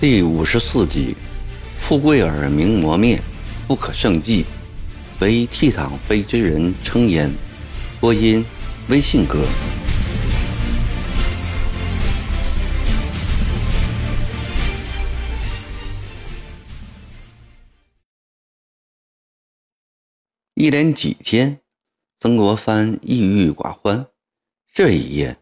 第五十四集：富贵尔名磨灭，不可胜计，唯倜傥非之人称焉。播音：微信哥。一连几天，曾国藩抑郁寡欢。这一夜，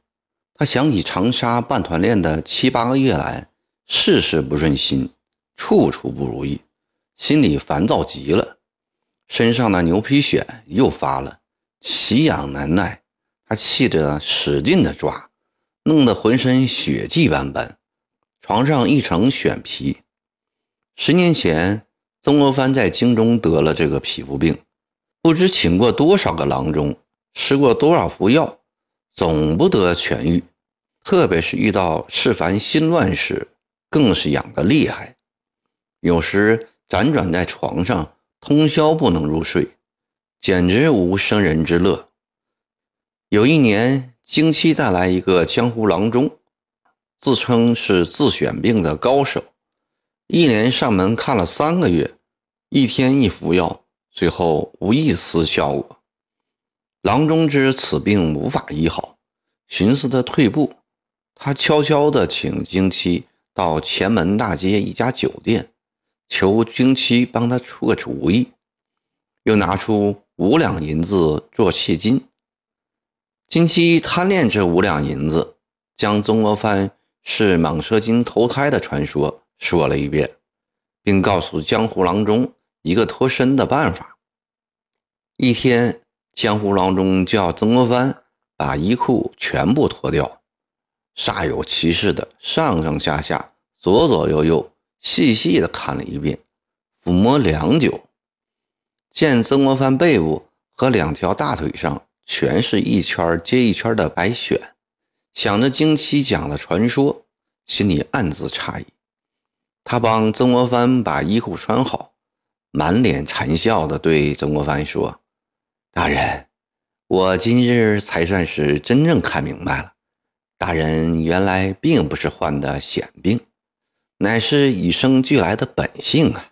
他想起长沙办团练的七八个月来。事事不顺心，处处不如意，心里烦躁极了。身上的牛皮癣又发了，奇痒难耐。他气得使劲的抓，弄得浑身血迹斑斑，床上一层癣皮。十年前，曾国藩在京中得了这个皮肤病，不知请过多少个郎中，吃过多少服药，总不得痊愈。特别是遇到事烦心乱时，更是痒得厉害，有时辗转在床上，通宵不能入睡，简直无生人之乐。有一年，京期带来一个江湖郎中，自称是自选病的高手，一连上门看了三个月，一天一服药，最后无一丝效果。郎中知此病无法医好，寻思的退步，他悄悄地请京期。到前门大街一家酒店，求京期帮他出个主意，又拿出五两银子做契金。京期贪恋这五两银子，将曾国藩是蟒蛇精投胎的传说说了一遍，并告诉江湖郎中一个脱身的办法。一天，江湖郎中叫曾国藩把衣裤全部脱掉。煞有其事的上上下下、左左右右细细的看了一遍，抚摸良久，见曾国藩背部和两条大腿上全是一圈接一圈的白癣，想着经期讲的传说，心里暗自诧异。他帮曾国藩把衣裤穿好，满脸馋笑的对曾国藩说：“大人，我今日才算是真正看明白了。”大人原来并不是患的险病，乃是与生俱来的本性啊！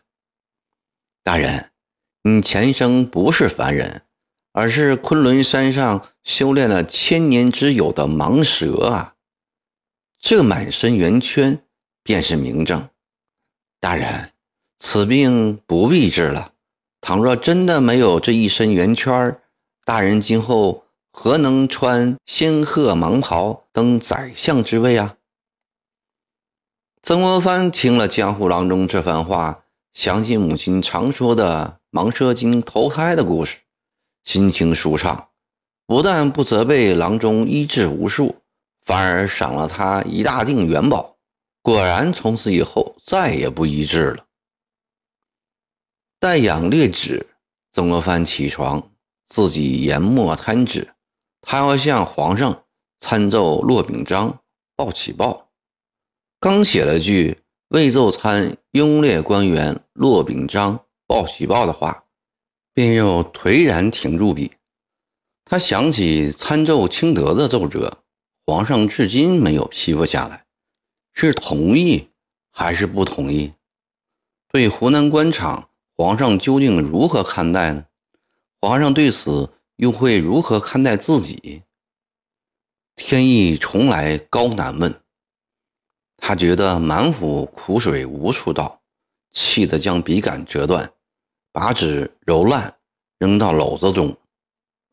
大人，你前生不是凡人，而是昆仑山上修炼了千年之久的蟒蛇啊！这满身圆圈便是明证。大人，此病不必治了。倘若真的没有这一身圆圈，大人今后……何能穿仙鹤蟒袍登宰相之位啊？曾国藩听了江湖郎中这番话，想起母亲常说的蟒蛇精投胎的故事，心情舒畅，不但不责备郎中医治无术，反而赏了他一大锭元宝。果然，从此以后再也不医治了。待养略止，曾国藩起床，自己研墨摊纸。他要向皇上参奏骆秉章报喜报，刚写了句“未奏参拥列官员骆秉章报喜报”的话，便又颓然停住笔。他想起参奏清德的奏折，皇上至今没有批复下来，是同意还是不同意？对湖南官场，皇上究竟如何看待呢？皇上对此？又会如何看待自己？天意从来高难问。他觉得满腹苦水无处倒，气得将笔杆折断，把纸揉烂，扔到篓子中。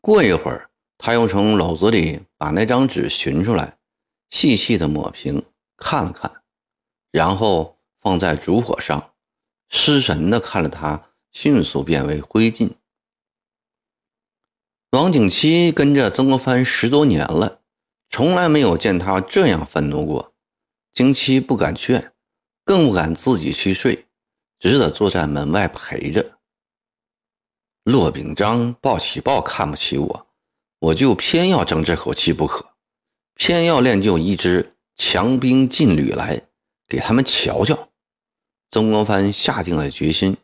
过一会儿，他又从篓子里把那张纸寻出来，细细的抹平，看了看，然后放在烛火上，失神的看着他迅速变为灰烬。王景七跟着曾国藩十多年了，从来没有见他这样愤怒过。景七不敢劝，更不敢自己去睡，只得坐在门外陪着。骆秉章报喜报看不起我，我就偏要争这口气不可，偏要练就一支强兵劲旅来，给他们瞧瞧。曾国藩下定了决心，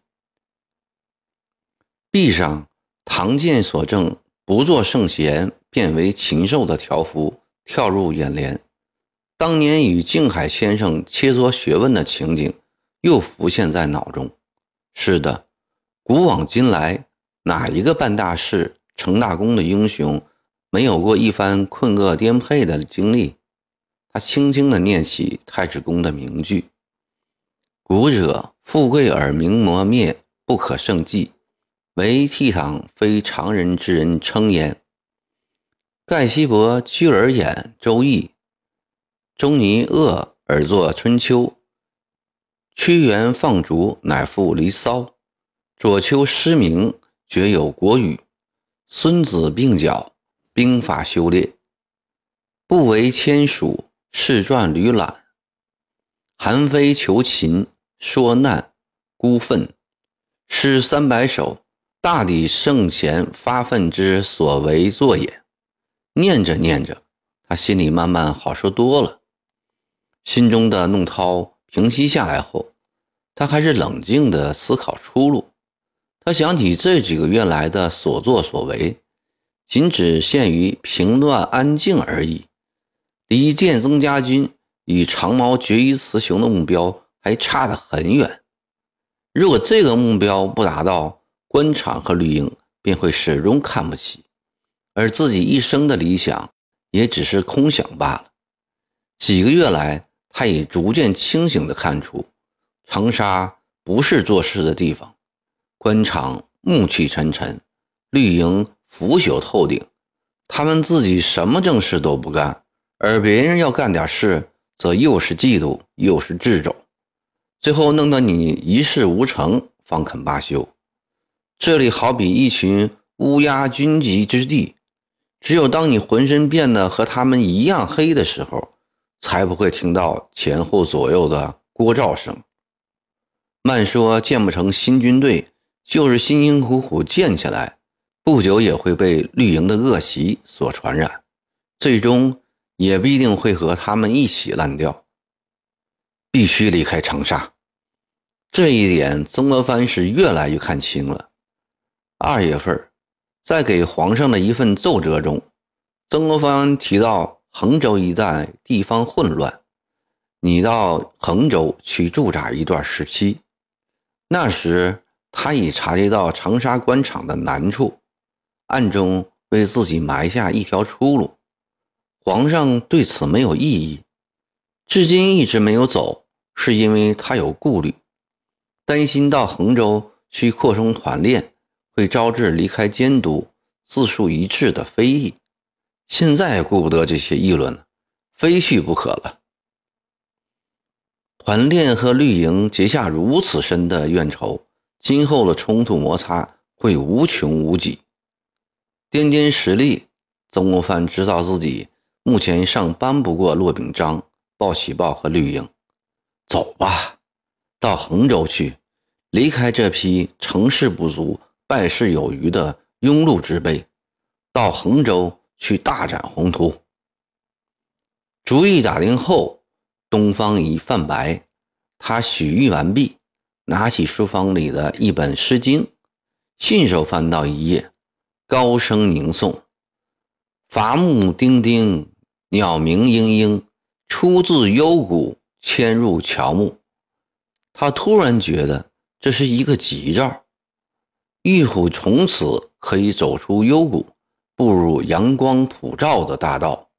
壁上。唐剑所赠，不做圣贤，变为禽兽的条幅跳入眼帘。当年与静海先生切磋学问的情景又浮现在脑中。是的，古往今来，哪一个办大事、成大功的英雄没有过一番困厄颠沛的经历？他轻轻地念起太史公的名句：“古者富贵而名磨灭，不可胜计，唯倜傥非常人之人称焉。”盖西伯居而演《周易》。仲尼厄而作《春秋》，屈原放逐乃赋《离骚》，左丘失明绝有《国语》，孙子并角兵法修炼，不为签署世传屡览，韩非求秦说难孤愤，诗三百首，大抵圣贤发愤之所为作也。念着念着，他心里慢慢好受多了。心中的怒涛平息下来后，他还是冷静地思考出路。他想起这几个月来的所作所为，仅只限于平乱安静而已，离建增家军与长毛决一雌雄的目标还差得很远。如果这个目标不达到，官场和绿营便会始终看不起，而自己一生的理想也只是空想罢了。几个月来，他已逐渐清醒地看出，长沙不是做事的地方，官场暮气沉沉，绿营腐朽透顶，他们自己什么正事都不干，而别人要干点事，则又是嫉妒又是掣肘，最后弄得你一事无成，方肯罢休。这里好比一群乌鸦聚集之地，只有当你浑身变得和他们一样黑的时候。才不会听到前后左右的聒噪声。慢说建不成新军队，就是辛辛苦苦建起来，不久也会被绿营的恶习所传染，最终也必定会和他们一起烂掉。必须离开长沙，这一点曾国藩是越来越看清了。二月份，在给皇上的一份奏折中，曾国藩提到。衡州一带地方混乱，你到衡州去驻扎一段时期。那时他已察觉到长沙官场的难处，暗中为自己埋下一条出路。皇上对此没有异议，至今一直没有走，是因为他有顾虑，担心到衡州去扩充团练，会招致离开监督、自述一致的非议。现在顾不得这些议论了，非去不可了。团练和绿营结下如此深的怨仇，今后的冲突摩擦会无穷无尽。掂掂实力，曾国藩知道自己目前尚扳不过骆秉章、鲍喜豹和绿营。走吧，到衡州去，离开这批成事不足败事有余的庸碌之辈，到衡州。去大展宏图。主意打定后，东方已泛白。他许谕完毕，拿起书房里的一本《诗经》，信手翻到一页，高声吟诵：“伐木丁丁，鸟鸣嘤嘤，出自幽谷，迁入乔木。”他突然觉得这是一个吉兆，玉虎从此可以走出幽谷。步入阳光普照的大道。